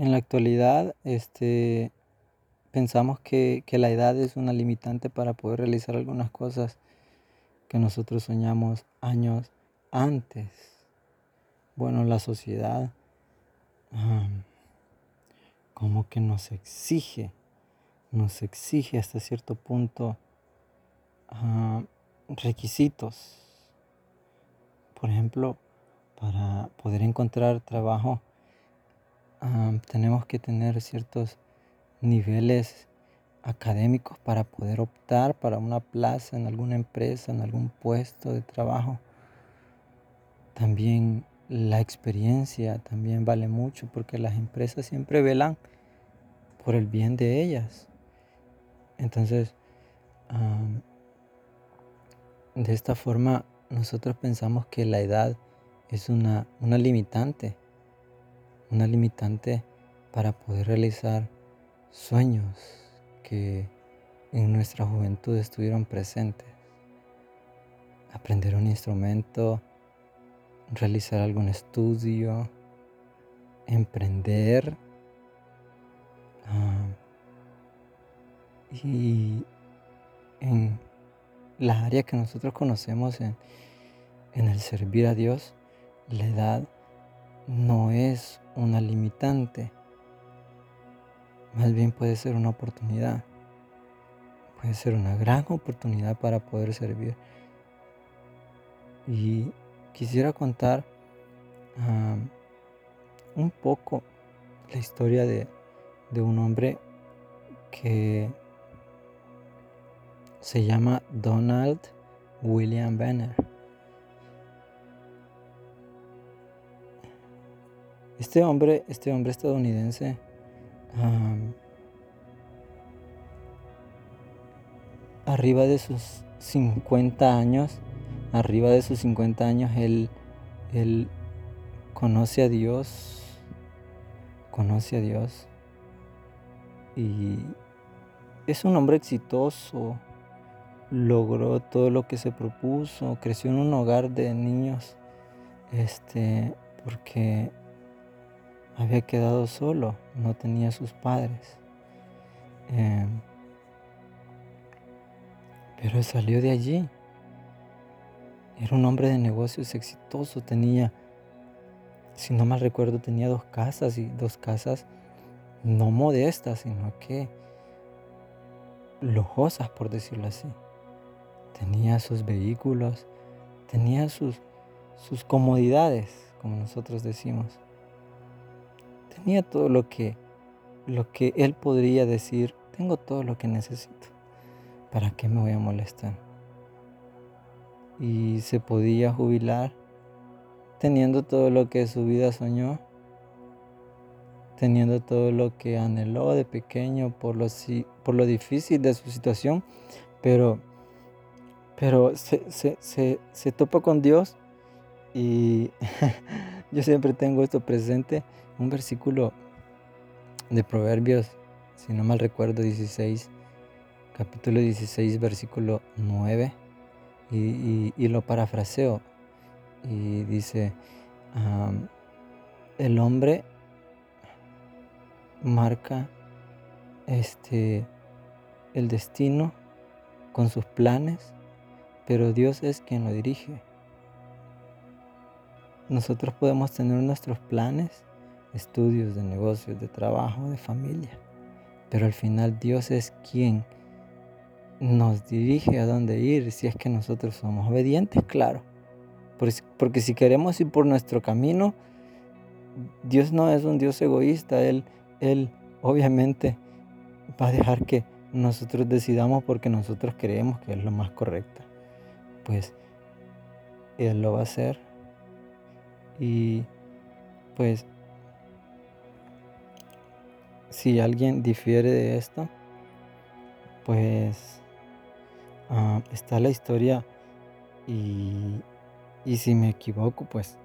en la actualidad, este, pensamos que, que la edad es una limitante para poder realizar algunas cosas que nosotros soñamos años antes. Bueno, la sociedad como que nos exige, nos exige hasta cierto punto requisitos. Por ejemplo, para poder encontrar trabajo tenemos que tener ciertos niveles académicos para poder optar para una plaza en alguna empresa, en algún puesto de trabajo. También la experiencia también vale mucho porque las empresas siempre velan por el bien de ellas. Entonces, de esta forma nosotros pensamos que la edad es una, una limitante, una limitante para poder realizar sueños que en nuestra juventud estuvieron presentes. Aprender un instrumento, realizar algún estudio, emprender. Ah, y en la área que nosotros conocemos en, en el servir a Dios, la edad no es una limitante, más bien puede ser una oportunidad, puede ser una gran oportunidad para poder servir. Y quisiera contar un poco la historia de, de un hombre que se llama Donald William Banner. Este hombre, este hombre estadounidense, arriba de sus 50 años, arriba de sus 50 años, él, él conoce a Dios, conoce a Dios y es un hombre exitoso, logró todo lo que se propuso, creció en un hogar de niños, este, porque había quedado solo, no tenía sus padres. Em, pero salió de allí. Era un hombre de negocios exitoso, tenía, si no mal recuerdo, tenía dos casas y dos casas no modestas, sino que lujosas, por decirlo así. Tenía sus vehículos, tenía sus, sus comodidades, como nosotros decimos. Tenía todo lo que, lo que él podría decir, tengo todo lo que necesito. ¿Para qué me voy a molestar? Y se podía jubilar teniendo todo lo que su vida soñó, teniendo todo lo que anheló de pequeño por lo, por lo difícil de su situación, pero pero se, se, topa con Dios y yo siempre tengo esto presente, un versículo de Proverbios, si no mal recuerdo, 16, capítulo 16, versículo 9, y, lo parafraseo, y dice, el hombre marca este, el destino con sus planes pero Dios es quien lo dirige. Nosotros podemos tener nuestros planes, estudios de negocios, de trabajo, de familia, pero al final Dios es quien nos dirige a dónde ir si es que nosotros somos obedientes, claro. Porque si queremos ir por nuestro camino, Dios no es un Dios egoísta, Él, Él obviamente va a dejar que nosotros decidamos porque nosotros creemos que es lo más correcto pues Él lo va a hacer. Y pues si alguien difiere de esto, pues ah, está la historia y, y si me equivoco, pues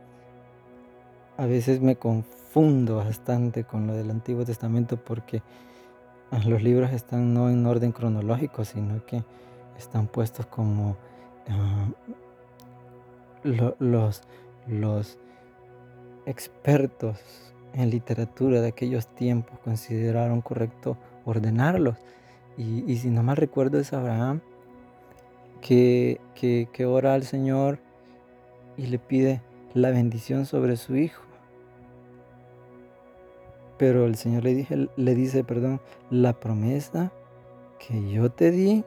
a veces me confundo bastante con lo del Antiguo Testamento porque ah, los libros están no en orden cronológico, sino que están puestos como Ah, los, los expertos en literatura de aquellos tiempos consideraron correcto ordenarlos. Y, si no mal recuerdo es Abraham que, que, que ora al Señor y le pide la bendición sobre su hijo. Pero el Señor le, dije, le dice, perdón, la promesa que yo te di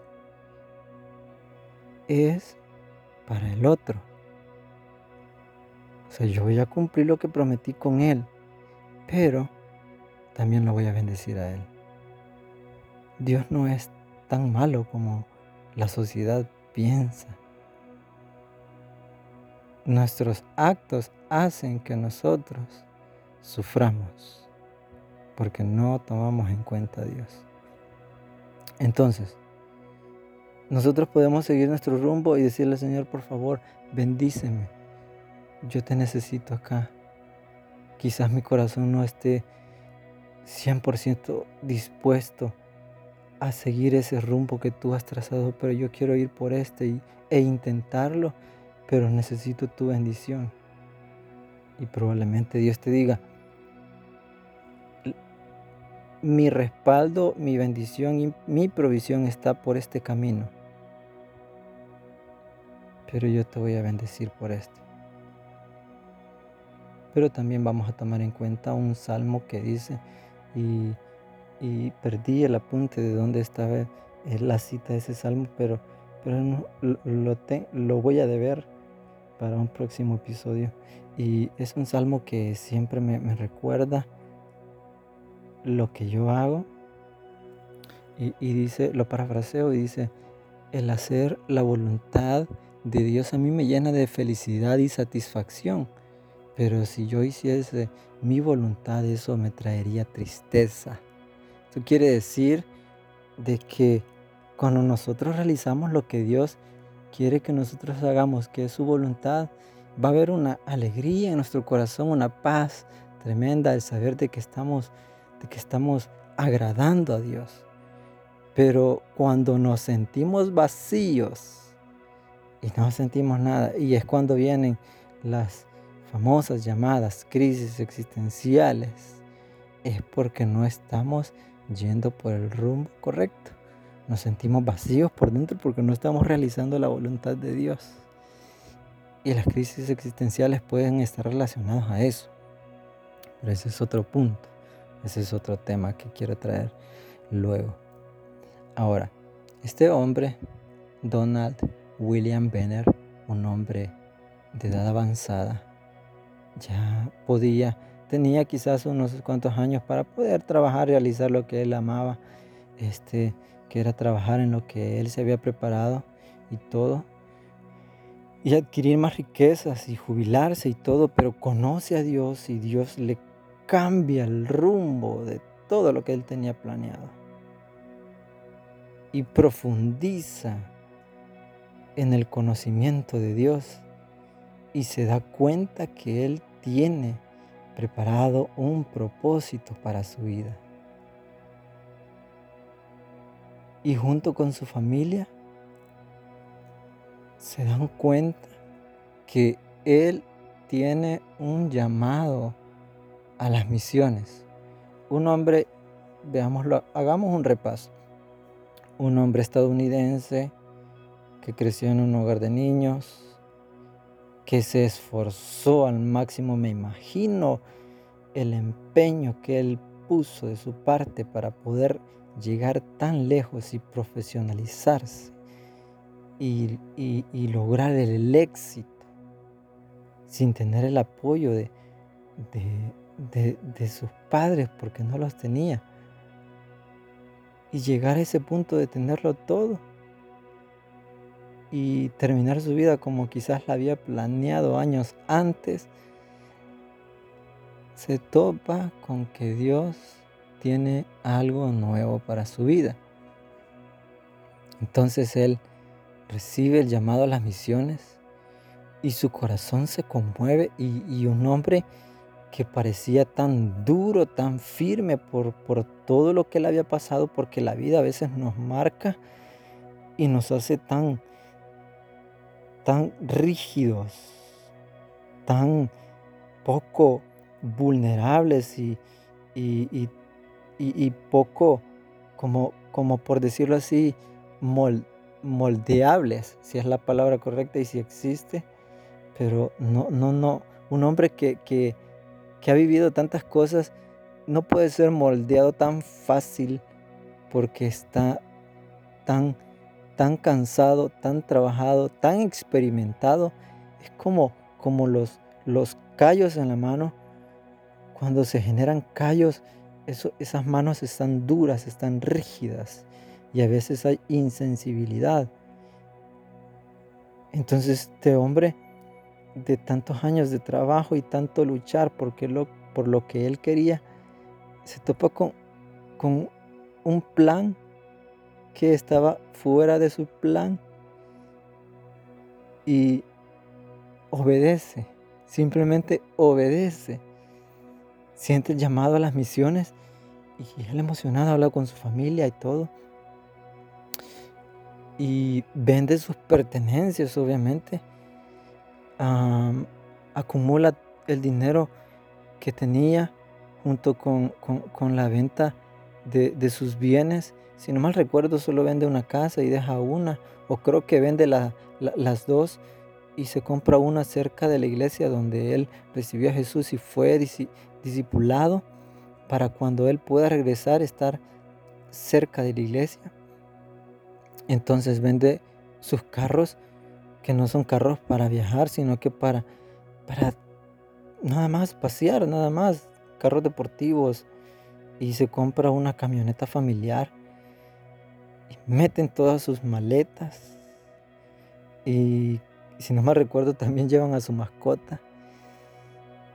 es para el otro. O sea, yo voy a cumplir lo que prometí con él, pero también lo voy a bendecir a él. Dios no es tan malo como la sociedad piensa. Nuestros actos hacen que nosotros suframos porque no tomamos en cuenta a Dios. Entonces, nosotros podemos seguir nuestro rumbo y decirle, Señor, por favor, bendíceme. Yo te necesito acá. Quizás mi corazón no esté 100% dispuesto a seguir ese rumbo que tú has trazado, pero yo quiero ir por este e intentarlo, pero necesito tu bendición. Y probablemente Dios te diga, mi respaldo, mi bendición y mi provisión está por este camino. Pero yo te voy a bendecir por esto. Pero también vamos a tomar en cuenta un salmo que dice, y, perdí el apunte de dónde estaba la cita de ese salmo, pero, pero lo, lo voy a deber para un próximo episodio. Y es un salmo que siempre me, me recuerda lo que yo hago. Y, dice, lo parafraseo y dice, el hacer la voluntad de Dios a mí me llena de felicidad y satisfacción. Pero si yo hiciese mi voluntad, eso me traería tristeza. Eso quiere decir de que cuando nosotros realizamos lo que Dios quiere que nosotros hagamos, que es su voluntad, va a haber una alegría en nuestro corazón, una paz tremenda el saber de que estamos de que estamos agradando a Dios. Pero cuando nos sentimos vacíos y no sentimos nada, y es cuando vienen las famosas llamadas crisis existenciales, es porque no estamos yendo por el rumbo correcto. Nos sentimos vacíos por dentro porque no estamos realizando la voluntad de Dios. Y las crisis existenciales pueden estar relacionadas a eso. Pero ese es otro punto. Ese es otro tema que quiero traer luego. Ahora, este hombre, Donald William Benner, un hombre de edad avanzada, ya podía, tenía quizás unos cuantos años para poder trabajar, realizar lo que él amaba, este, que era trabajar en lo que él se había preparado y todo, y adquirir más riquezas y jubilarse y todo, pero conoce a Dios y Dios le cambia el rumbo de todo lo que él tenía planeado. Y profundiza en el conocimiento de Dios y se da cuenta que él tiene preparado un propósito para su vida. Y junto con su familia se dan cuenta que él tiene un llamado a las misiones. Un hombre, veámoslo, hagamos un repaso. Un hombre estadounidense que creció en un hogar de niños, que se esforzó al máximo, me imagino, el empeño que él puso de su parte para poder llegar tan lejos y profesionalizarse y, lograr el éxito sin tener el apoyo de, de, sus padres porque no los tenía. Y llegar a ese punto de tenerlo todo y terminar su vida como quizás la había planeado años antes, se topa con que Dios tiene algo nuevo para su vida. Entonces él recibe el llamado a las misiones y su corazón se conmueve y, un hombre que parecía tan duro, tan firme por, por todo lo que le había pasado, porque la vida a veces nos marca y nos hace tan, tan rígidos, tan poco vulnerables y, y, poco, como, como por decirlo así, moldeables, si es la palabra correcta y si existe, pero no, no, no, un hombre que, que, que ha vivido tantas cosas no puede ser moldeado tan fácil porque está tan, tan cansado, tan trabajado, tan experimentado. Es como, como los, los callos en la mano. Cuando se generan callos, esas manos están duras, están rígidas y a veces hay insensibilidad. Entonces este hombre, de tantos años de trabajo y tanto luchar lo, por lo que él quería, se topa con, con un plan que estaba fuera de su plan y obedece, simplemente obedece. Siente el llamado a las misiones y él emocionado habla con su familia y todo. Y vende sus pertenencias, obviamente. acumula el dinero que tenía junto con, la venta de, sus bienes. Si no mal recuerdo, solo vende una casa y deja una, o creo que vende las dos y se compra una cerca de la iglesia donde él recibió a Jesús y fue discipulado para cuando él pueda regresar estar cerca de la iglesia. Entonces vende sus carros que no son carros para viajar, sino que para, para nada más pasear, nada más, carros deportivos, y se compra una camioneta familiar y meten todas sus maletas. Y si no me recuerdo también llevan a su mascota.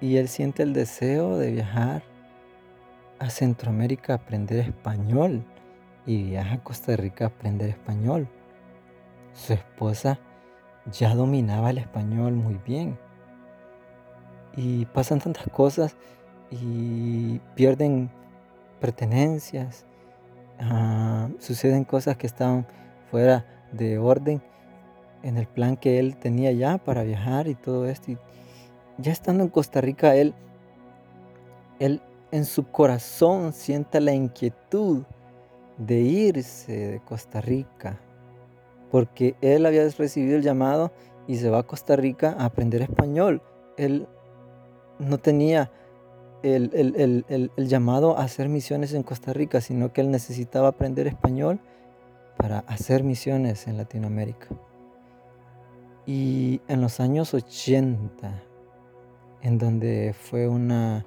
Y él siente el deseo de viajar a Centroamérica a aprender español. Y viaja a Costa Rica a aprender español. Su esposa ya dominaba el español muy bien. Y pasan tantas cosas y pierden pertenencias, ah, suceden cosas que están fuera de orden en el plan que él tenía ya para viajar y todo esto. Y ya estando en Costa Rica, él, él en su corazón siente la inquietud de irse de Costa Rica, porque él había recibido el llamado y se va a Costa Rica a aprender español. Él no tenía el, llamado a hacer misiones en Costa Rica, sino que él necesitaba aprender español para hacer misiones en Latinoamérica. Y en los años 80, en donde fue una,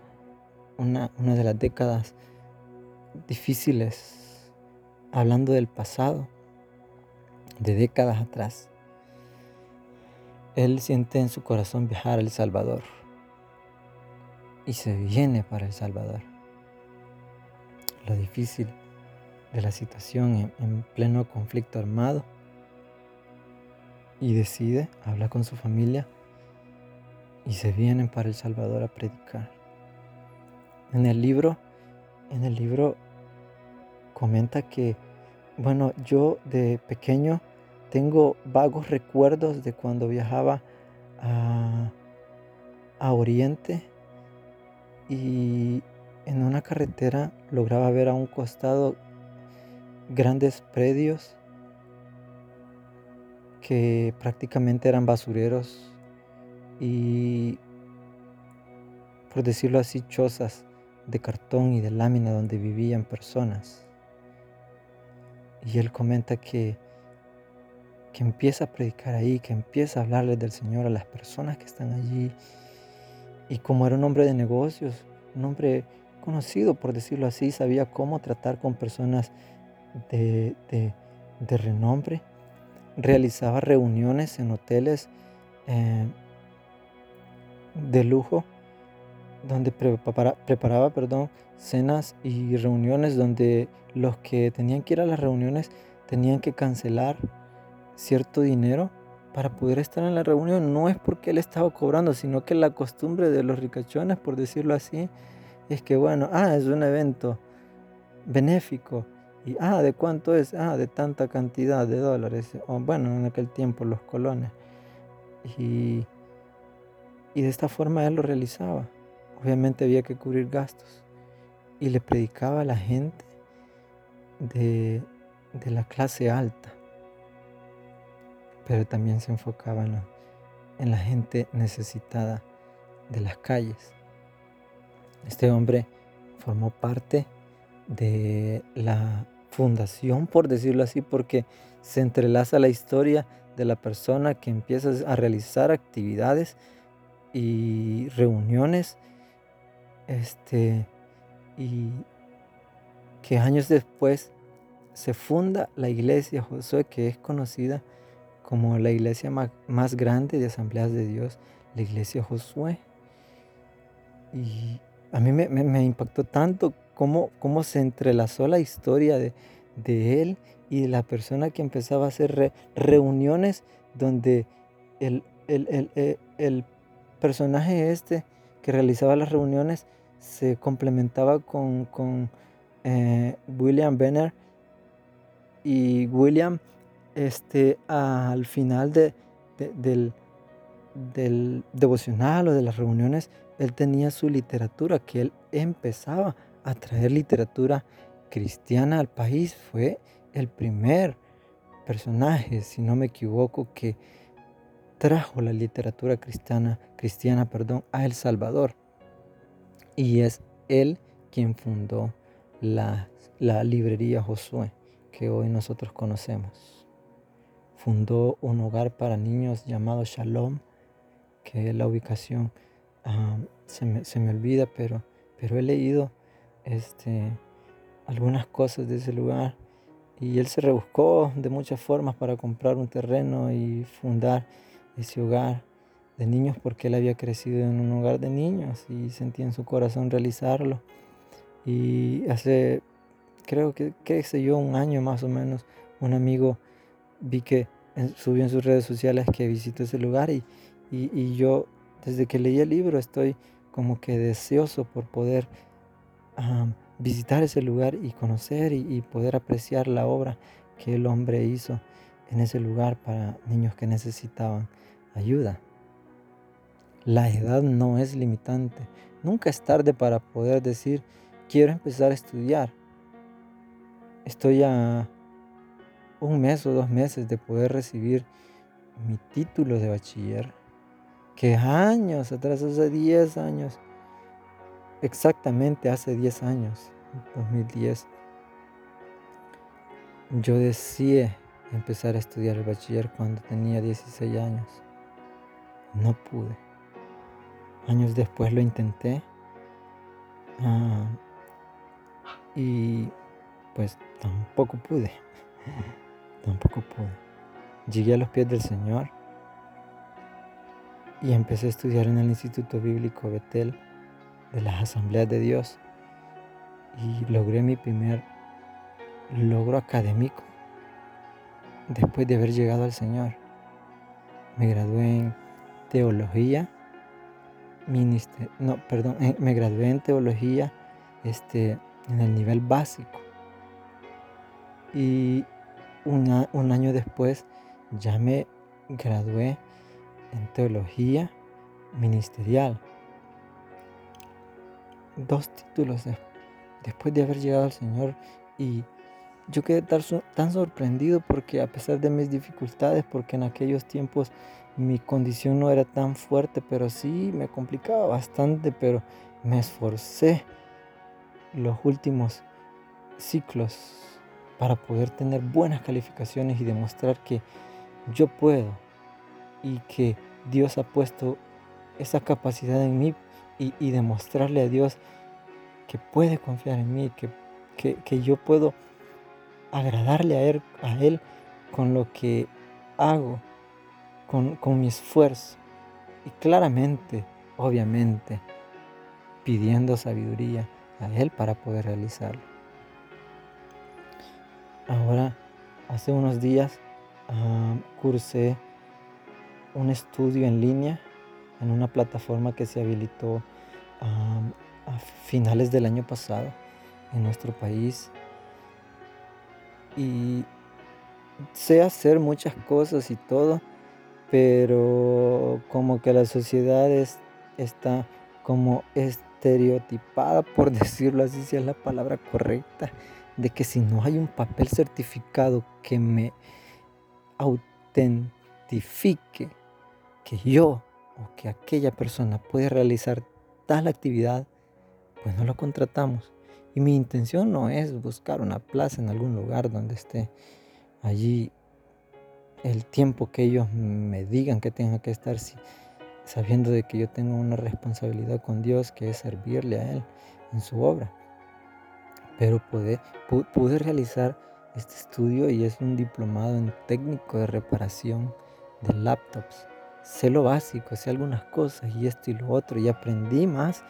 una, una de las décadas difíciles, hablando del pasado, de décadas atrás, él siente en su corazón viajar a El Salvador y se viene para El Salvador. Lo difícil de la situación en, pleno conflicto armado y decide, habla con su familia y se vienen para El Salvador a predicar. En el libro, en el libro comenta que, bueno, yo de pequeño tengo vagos recuerdos de cuando viajaba a, a Oriente y en una carretera lograba ver a un costado grandes predios que prácticamente eran basureros y, por decirlo así, chozas de cartón y de lámina donde vivían personas. Y él comenta que, que empieza a predicar ahí, que empieza a hablarles del Señor a las personas que están allí y como era un hombre de negocios, un hombre conocido, por decirlo así, sabía cómo tratar con personas de, renombre. Realizaba reuniones en hoteles eh, de lujo, donde preparaba perdón, cenas y reuniones donde los que tenían que ir a las reuniones tenían que cancelar cierto dinero para poder estar en la reunión no es porque él estaba cobrando, sino que la costumbre de los ricachones, por decirlo así, es que bueno, ah, es un evento benéfico. Y ah, ¿de cuánto es? Ah, de tanta cantidad de dólares. O bueno, en aquel tiempo los colones. Y, y de esta forma él lo realizaba. obviamente había que cubrir gastos. Y le predicaba a la gente de, la clase alta, pero también se enfocaba en la gente necesitada de las calles. Este hombre formó parte de la fundación, por decirlo así, porque se entrelaza la historia de la persona que empieza a realizar actividades y reuniones, este, y que años después se funda la iglesia Josué, que es conocida como la iglesia más grande de asambleas de Dios, la iglesia Josué. Y a mí me, impactó tanto cómo, cómo, se entrelazó la historia de, él y de la persona que empezaba a hacer reuniones donde el, el, personaje este que realizaba las reuniones se complementaba con, eh, William Benner y William este, al final de, del, del devocional o de las reuniones él tenía su literatura, que él empezaba a traer literatura cristiana al país. Fue el primer personaje, si no me equivoco, que trajo la literatura cristiana, cristiana perdón, a El Salvador. Y es él quien fundó la, la librería Josué, que hoy nosotros conocemos. Fundó un hogar para niños llamado Shalom, que es la ubicación se, me, olvida, pero, pero he leído este, algunas cosas de ese lugar y él se rebuscó de muchas formas para comprar un terreno y fundar ese hogar de niños porque él había crecido en un hogar de niños y sentía en su corazón realizarlo. Y hace, creo que, qué sé yo, un año más o menos, un amigo vi que subió en sus redes sociales que visitó ese lugar y, y yo desde que leí el libro estoy como que deseoso por poder visitar ese lugar y conocer y, poder apreciar la obra que el hombre hizo en ese lugar para niños que necesitaban ayuda. La edad no es limitante. Nunca es tarde para poder decir, quiero empezar a estudiar. Estoy a un mes o dos meses de poder recibir mi título de bachiller que años atrás, hace 10 años, exactamente hace 10 años, 2010, yo deseé empezar a estudiar el bachiller cuando tenía 16 años. No pude. Años después lo intenté. Ah, y pues tampoco pude. tampoco pude. Llegué a los pies del Señor y empecé a estudiar en el Instituto Bíblico Betel de las Asambleas de Dios y logré mi primer logro académico después de haber llegado al Señor. Me gradué en teología, no, perdón, me gradué en teología este, en el nivel básico. Y un año después ya me gradué en teología ministerial. Dos títulos después de haber llegado al Señor y yo quedé tan sorprendido porque a pesar de mis dificultades, porque en aquellos tiempos mi condición no era tan fuerte, pero sí me complicaba bastante, pero me esforcé los últimos ciclos para poder tener buenas calificaciones y demostrar que yo puedo y que Dios ha puesto esa capacidad en mí y, demostrarle a Dios que puede confiar en mí, que, que, yo puedo agradarle a él, a él con lo que hago, con, con mi esfuerzo. Y claramente, obviamente, pidiendo sabiduría a Él para poder realizarlo. Ahora, hace unos días ah, cursé un estudio en línea en una plataforma que se habilitó a finales del año pasado en nuestro país. Y sé hacer muchas cosas y todo, pero como que la sociedad está como es estereotipada, por decirlo así, si es la palabra correcta, de que si no hay un papel certificado que me autentifique que yo o que aquella persona puede realizar tal actividad, pues no lo contratamos. Y mi intención no es buscar una plaza en algún lugar donde esté allí el tiempo que ellos me digan que tenga que estar, sabiendo de que yo tengo una responsabilidad con Dios que es servirle a Él en su obra. Pero pude, pude realizar este estudio y es un diplomado en técnico de reparación de laptops. Sé lo básico, sé algunas cosas y esto y lo otro y aprendí más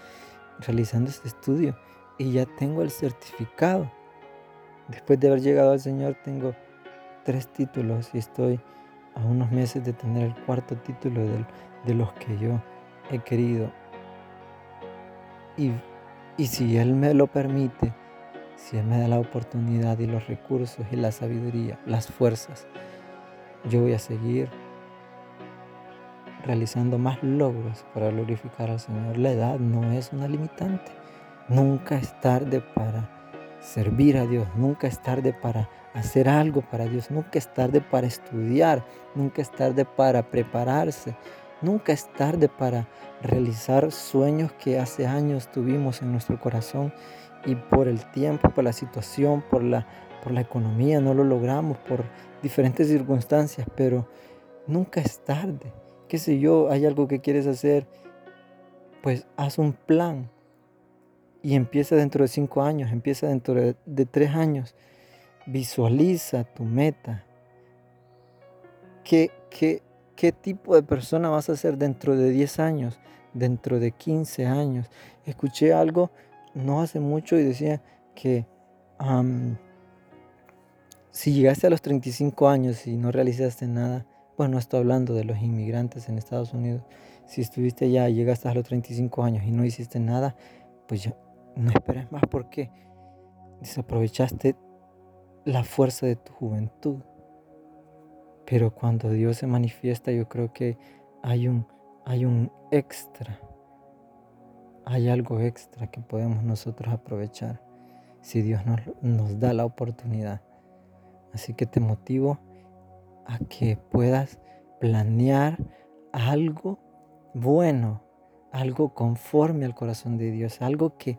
realizando este estudio y ya tengo el certificado. Después de haber llegado al Señor tengo tres títulos y estoy a unos meses de tener el cuarto título de, los que yo he querido. Y, y si Él me lo permite, si Él me da la oportunidad y los recursos y la sabiduría, las fuerzas, yo voy a seguir realizando más logros para glorificar al Señor. La edad no es una limitante. Nunca es tarde para servir a Dios, nunca es tarde para hacer algo para Dios, nunca es tarde para estudiar, nunca es tarde para prepararse, nunca es tarde para realizar sueños que hace años tuvimos en nuestro corazón y por el tiempo, por la situación, por la, por la economía no lo logramos, por diferentes circunstancias, pero nunca es tarde. Qué sé yo, hay algo que quieres hacer, pues haz un plan y empieza dentro de cinco años, empieza dentro de tres años Visualiza tu meta. ¿Qué, qué, qué tipo de persona vas a ser dentro de 10 años, dentro de 15 años? Escuché algo no hace mucho y decía que si llegaste a los 35 años y no realizaste nada, bueno, estoy hablando de los inmigrantes en Estados Unidos, si estuviste allá y llegaste a los 35 años y no hiciste nada, pues ya no esperes más porque desaprovechaste la fuerza de tu juventud. Pero cuando Dios se manifiesta, yo creo que hay un, hay un extra. Hay algo extra que podemos nosotros aprovechar si Dios nos, da la oportunidad. Así que te motivo a que puedas planear algo bueno, algo conforme al corazón de Dios, algo que,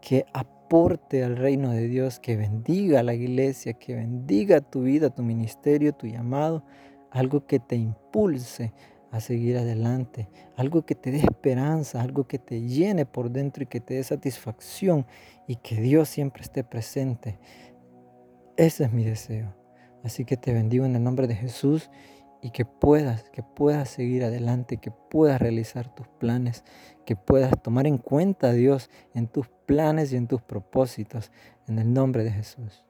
que aporte al reino de Dios, que bendiga la iglesia, que bendiga tu vida, tu ministerio, tu llamado, algo que te impulse a seguir adelante, algo que te dé esperanza, algo que te llene por dentro y que te dé satisfacción y que Dios siempre esté presente. Ese es mi deseo. Así que te bendigo en el nombre de Jesús y que puedas, que puedas seguir adelante, que puedas realizar tus planes, que puedas tomar en cuenta a Dios en tus planes y en tus propósitos, en el nombre de Jesús.